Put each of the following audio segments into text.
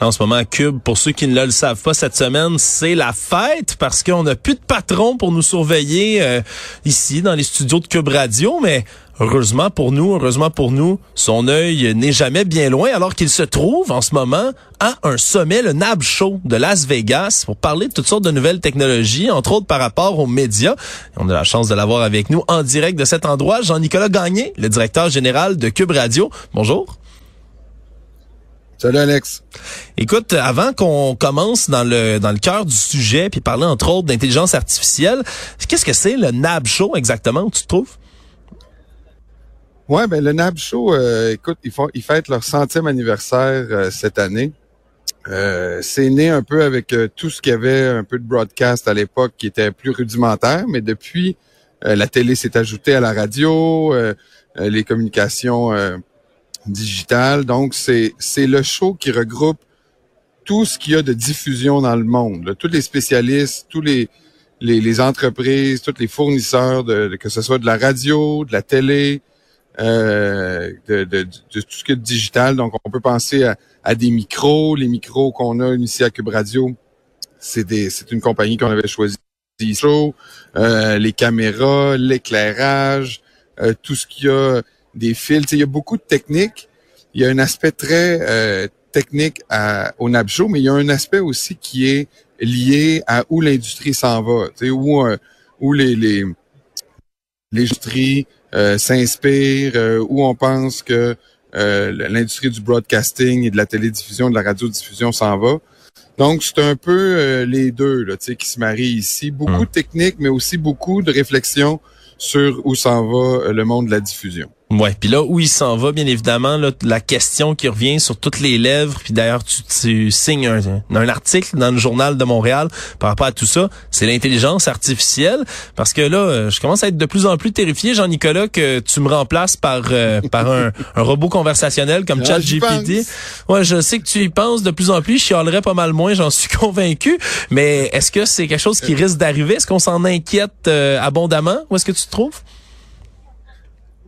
En ce moment, Cube, pour ceux qui ne le savent pas, cette semaine, c'est la fête parce qu'on n'a plus de patron pour nous surveiller euh, ici dans les studios de Cube Radio, mais heureusement pour nous, heureusement pour nous, son œil n'est jamais bien loin alors qu'il se trouve en ce moment à un sommet, le NAB Show de Las Vegas, pour parler de toutes sortes de nouvelles technologies, entre autres par rapport aux médias. On a la chance de l'avoir avec nous en direct de cet endroit, Jean-Nicolas Gagné, le directeur général de Cube Radio. Bonjour. Salut Alex. Écoute, avant qu'on commence dans le dans le cœur du sujet puis parler entre autres d'intelligence artificielle, qu'est-ce que c'est le NAB Show exactement, tu trouves? Ouais, ben le NAB Show, euh, écoute, ils font ils fêtent leur centième anniversaire euh, cette année. Euh, c'est né un peu avec tout ce qu'il y avait un peu de broadcast à l'époque qui était plus rudimentaire, mais depuis la télé s'est ajoutée à la radio, les communications digital. Donc, c'est, le show qui regroupe tout ce qu'il y a de diffusion dans le monde. Tous les spécialistes, tous les, les, entreprises, tous les fournisseurs, de, que ce soit de la radio, de la télé, euh, de, de, tout ce qui est digital. Donc, on peut penser à, des micros. Les micros qu'on a ici à Cube Radio, c'est, une compagnie qu'on avait choisi. Euh, les caméras, l'éclairage, euh, tout ce qu'il y a des fils. Il y a beaucoup de techniques. Il y a un aspect très euh, technique à, au NABJO, mais il y a un aspect aussi qui est lié à où l'industrie s'en va, où, euh, où les, les, l'industrie euh, s'inspire, euh, où on pense que l'industrie du broadcasting et de la télédiffusion, de la radiodiffusion s'en va. Donc, c'est un peu les deux là, qui se marient ici. Beaucoup hum. de techniques, mais aussi beaucoup de réflexions sur où s'en va le monde de la diffusion. Ouais, puis là où il s'en va, bien évidemment, là, la question qui revient sur toutes les lèvres, puis d'ailleurs tu, tu signes un, un, article dans le journal de Montréal par rapport à tout ça, c'est l'intelligence artificielle, parce que là, euh, je commence à être de plus en plus terrifié, Jean-Nicolas, que tu me remplaces par euh, par un, un, robot conversationnel comme ChatGPT. Ouais, je sais que tu y penses de plus en plus, je chialerais pas mal moins, j'en suis convaincu, mais est-ce que c'est quelque chose qui risque d'arriver? Est-ce qu'on s'en inquiète euh, abondamment? Où est-ce que tu te trouves?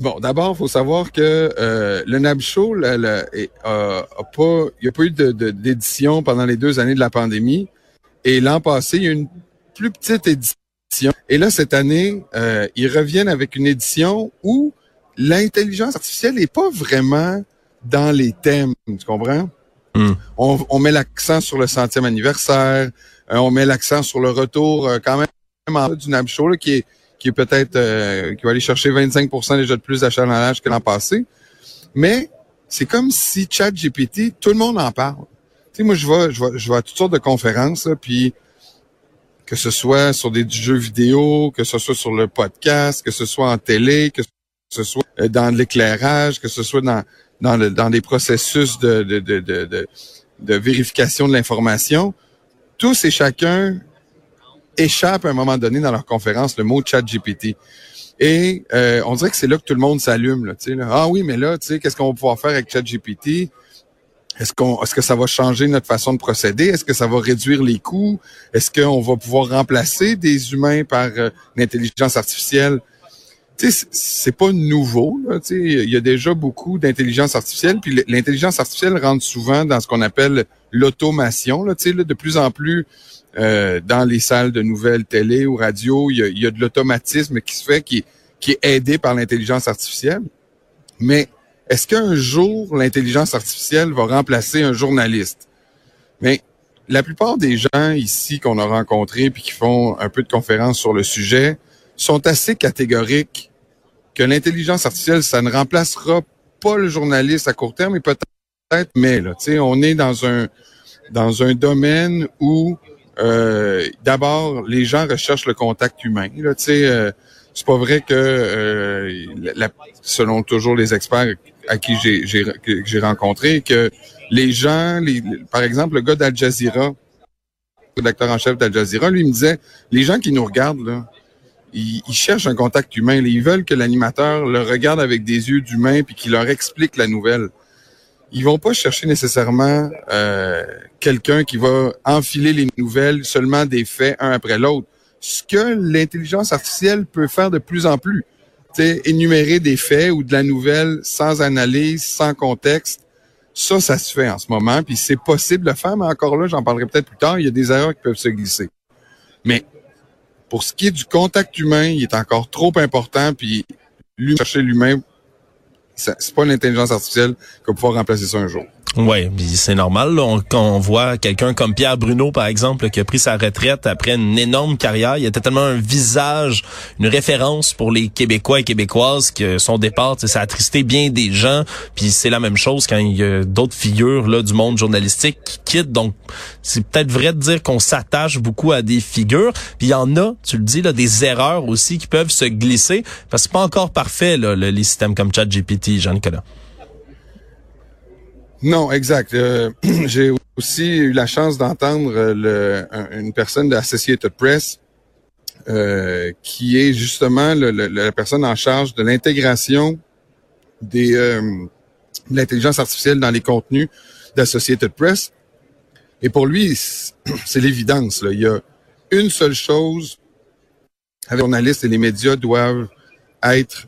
Bon, d'abord, il faut savoir que euh, le NAB Show, là, a, pas, il n'y a pas eu d'édition pendant les deux années de la pandémie. Et l'an passé, il y a eu une plus petite édition. Et là, cette année, euh, ils reviennent avec une édition où l'intelligence artificielle n'est pas vraiment dans les thèmes. Tu comprends? Hmm. On, on, met l'accent sur le centième anniversaire. Euh, on met l'accent sur le retour euh, quand même du NAB Show là, qui est qui est peut-être euh, qui va aller chercher 25% déjà de plus d'achalandage que l'an passé. Mais c'est comme si ChatGPT, tout le monde en parle. Tu sais, moi, je vais, je vais, je vais à toutes sortes de conférences, puis que ce soit sur des jeux vidéo, que ce soit sur le podcast, que ce soit en télé, que ce soit euh, dans l'éclairage, que ce soit dans dans, dans des processus de, de, de, de, de vérification de l'information, tous et chacun échappe à un moment donné dans leur conférence le mot chat GPT. Et euh, on dirait que c'est là que tout le monde s'allume. Là. Ah oui, mais là, qu'est-ce qu'on va pouvoir faire avec ChatGPT? Est-ce qu'on est-ce que ça va changer notre façon de procéder? Est-ce que ça va réduire les coûts? Est-ce qu'on va pouvoir remplacer des humains par euh, l'intelligence artificielle? Tu sais, c'est pas nouveau. Il y a déjà beaucoup d'intelligence artificielle. Puis l'intelligence artificielle rentre souvent dans ce qu'on appelle l'automation. Là, là, de plus en plus, euh, dans les salles de nouvelles télé ou radio, il y a, il y a de l'automatisme qui se fait, qui, qui est aidé par l'intelligence artificielle. Mais est-ce qu'un jour, l'intelligence artificielle va remplacer un journaliste? Mais la plupart des gens ici qu'on a rencontrés puis qui font un peu de conférences sur le sujet sont assez catégoriques que l'intelligence artificielle, ça ne remplacera pas le journaliste à court terme, mais peut-être, mais là, on est dans un dans un domaine où euh, d'abord, les gens recherchent le contact humain. Là, euh, c'est pas vrai que, euh, selon toujours les experts à qui j'ai rencontré, que les gens, les, par exemple, le gars d'Al Jazeera, le rédacteur en chef d'Al Jazeera, lui me disait, les gens qui nous regardent, là, ils, cherchent un contact humain. Ils veulent que l'animateur le regarde avec des yeux d'humain puis qu'il leur explique la nouvelle. Ils vont pas chercher nécessairement euh, quelqu'un qui va enfiler les nouvelles seulement des faits un après l'autre. Ce que l'intelligence artificielle peut faire de plus en plus, c'est énumérer des faits ou de la nouvelle sans analyse, sans contexte. Ça, ça se fait en ce moment, puis c'est possible de le faire, mais encore là, j'en parlerai peut-être plus tard, il y a des erreurs qui peuvent se glisser. Mais pour ce qui est du contact humain, il est encore trop important, puis lui, chercher l'humain, c'est pas l'intelligence artificielle qui va pouvoir remplacer ça un jour. Oui, c'est normal. quand on voit quelqu'un comme Pierre Bruno, par exemple, qui a pris sa retraite après une énorme carrière, il était tellement un visage, une référence pour les Québécois et Québécoises que son départ, ça a attristé bien des gens. Puis c'est la même chose quand il y a d'autres figures là du monde journalistique qui quittent. Donc c'est peut-être vrai de dire qu'on s'attache beaucoup à des figures. Puis il y en a, tu le dis, là, des erreurs aussi qui peuvent se glisser parce que c'est pas encore parfait là, les systèmes comme ChatGPT, Jean-Nicolas. Non, exact. Euh, j'ai aussi eu la chance d'entendre euh, une personne de Associated Press euh, qui est justement la personne en charge de l'intégration de l'intelligence artificielle dans les contenus d'Associated Press. Et pour lui, c'est l'évidence. Il y a une seule chose. Les journalistes et les médias doivent être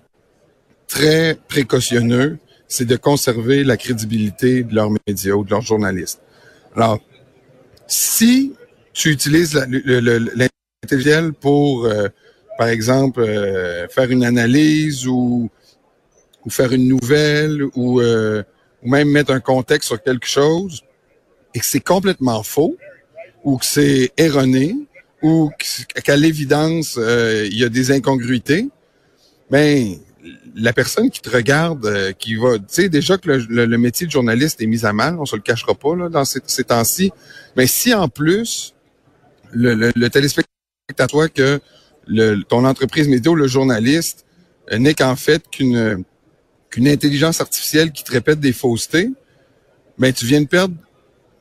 très précautionneux c'est de conserver la crédibilité de leurs médias ou de leurs journalistes. Alors, si tu utilises l'intelligence pour, euh, par exemple, euh, faire une analyse ou, ou, faire une nouvelle ou, euh, ou même mettre un contexte sur quelque chose et que c'est complètement faux ou que c'est erroné ou qu'à l'évidence, il y a des incongruités, ben la personne qui te regarde, euh, qui va, tu sais déjà que le, métier de journaliste est mis à mal, on se le cachera pas là, dans ces, temps-ci. Mais si en plus le, le, téléspectateur que le, ton entreprise média ou le journaliste euh, n'est qu'en fait qu'une qu'une intelligence artificielle qui te répète des faussetés, ben tu viens de perdre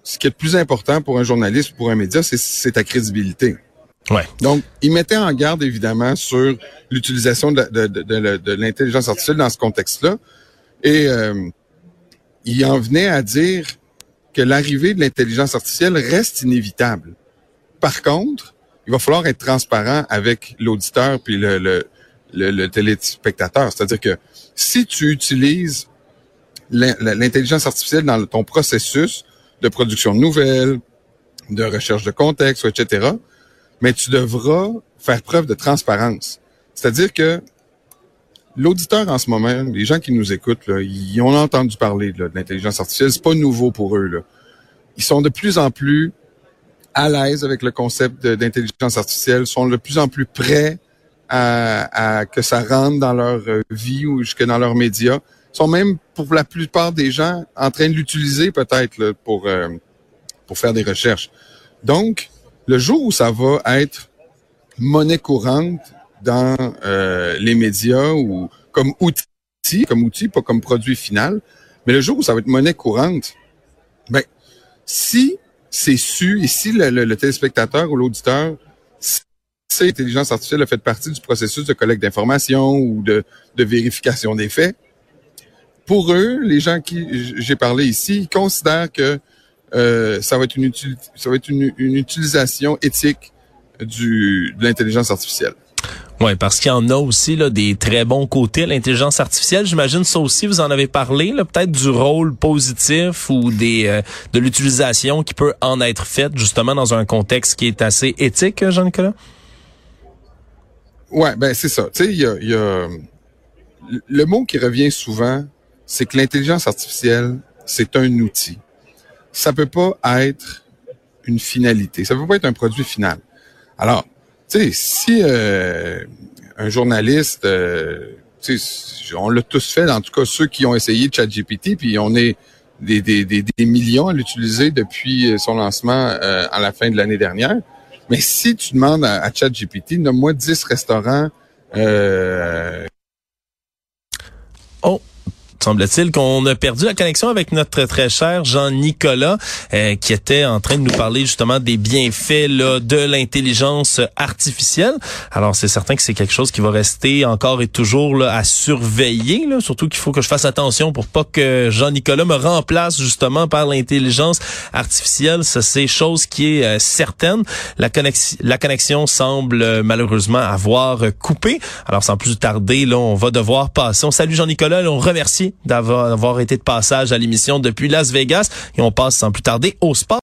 ce qui est le plus important pour un journaliste ou pour un média, c'est ta crédibilité. Ouais. Donc, il mettait en garde évidemment sur l'utilisation de, l'intelligence artificielle dans ce contexte-là. Et euh, il en venait à dire que l'arrivée de l'intelligence artificielle reste inévitable. Par contre, il va falloir être transparent avec l'auditeur puis le, téléspectateur. C'est-à-dire que si tu utilises l'intelligence artificielle dans ton processus de production de nouvelles, de recherche de contexte, etc., mais tu devras faire preuve de transparence. C'est-à-dire que l'auditeur en ce moment, les gens qui nous écoutent, là, ils ont entendu parler de l'intelligence artificielle. C'est pas nouveau pour eux. Là. Ils sont de plus en plus à l'aise avec le concept d'intelligence artificielle, sont de plus en plus prêts à, à, que ça rentre dans leur euh, vie ou jusque dans leurs médias. Ils sont même, pour la plupart des gens, en train de l'utiliser peut-être pour, euh, pour faire des recherches. Donc, le jour où ça va être monnaie courante dans euh, les médias ou comme outil, comme outil, pas comme produit final, mais le jour où ça va être monnaie courante, ben si c'est su et si le, téléspectateur ou l'auditeur sait l'intelligence artificielle a fait partie du processus de collecte d'informations ou de, de vérification des faits, pour eux, les gens qui j'ai parlé ici, ils considèrent que euh, ça va être une, ça va être une, utilisation éthique du, de l'intelligence artificielle. Oui, parce qu'il y en a aussi là, des très bons côtés à l'intelligence artificielle. J'imagine ça aussi, vous en avez parlé, peut-être du rôle positif ou des euh, de l'utilisation qui peut en être faite justement dans un contexte qui est assez éthique, Jean-Nicolas? Ouais, ben c'est ça. Tu sais, il y a, y a le mot qui revient souvent, c'est que l'intelligence artificielle, c'est un outil ça peut pas être une finalité. Ça peut pas être un produit final. Alors, tu sais, si euh, un journaliste, euh, on l'a tous fait, en tout cas ceux qui ont essayé ChatGPT, puis on est des, des, des, des millions à l'utiliser depuis son lancement euh, à la fin de l'année dernière. Mais si tu demandes à, ChatGPT, nomme-moi 10 restaurants. oh, semble-t-il qu'on a perdu la connexion avec notre très cher Jean-Nicolas, euh, qui était en train de nous parler justement des bienfaits là, de l'intelligence artificielle. Alors, c'est certain que c'est quelque chose qui va rester encore et toujours là, à surveiller, là, surtout qu'il faut que je fasse attention pour pas que Jean-Nicolas me remplace justement par l'intelligence artificielle. Ça, c'est chose qui est euh, certaine. La, connexion, la connexion semble euh, malheureusement avoir coupé. Alors, sans plus tarder, là, on va devoir passer. On salue Jean-Nicolas, on remercie d'avoir été de passage à l'émission depuis Las Vegas et on passe sans plus tarder au sport.